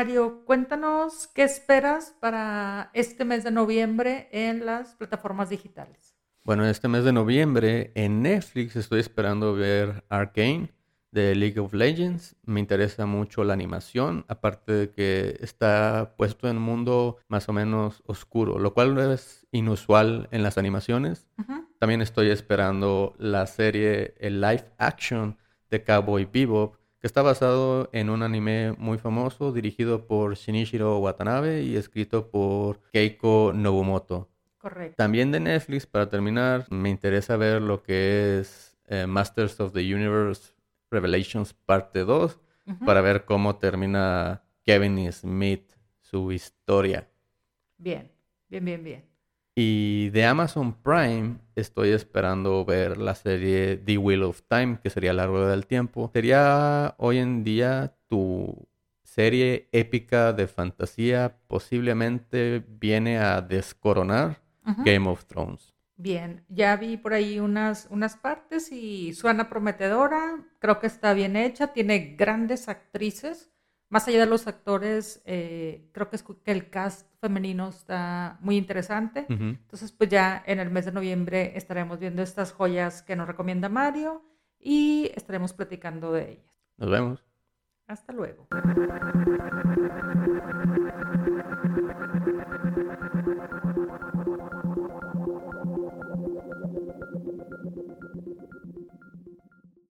Mario, cuéntanos qué esperas para este mes de noviembre en las plataformas digitales. Bueno, este mes de noviembre en Netflix estoy esperando ver Arcane de League of Legends. Me interesa mucho la animación, aparte de que está puesto en un mundo más o menos oscuro, lo cual no es inusual en las animaciones. También estoy esperando la serie el live action de Cowboy Bebop, que está basado en un anime muy famoso dirigido por Shinichiro Watanabe y escrito por Keiko Nobumoto. Correcto. También de Netflix, para terminar, me interesa ver lo que es eh, Masters of the Universe Revelations parte 2 para ver cómo termina Kevin Smith su historia. Bien, bien, bien, bien. Y de Amazon Prime estoy esperando ver la serie The Wheel of Time, que sería la rueda del tiempo. Sería hoy en día tu serie épica de fantasía, posiblemente viene a descoronar Game of Thrones. Bien, ya vi por ahí unas, unas partes y suena prometedora, creo que está bien hecha, tiene grandes actrices, más allá de los actores, eh, creo que, el cast femenino está muy interesante, entonces pues ya en el mes de noviembre estaremos viendo estas joyas que nos recomienda Mario y estaremos platicando de ellas. Nos vemos. Hasta luego.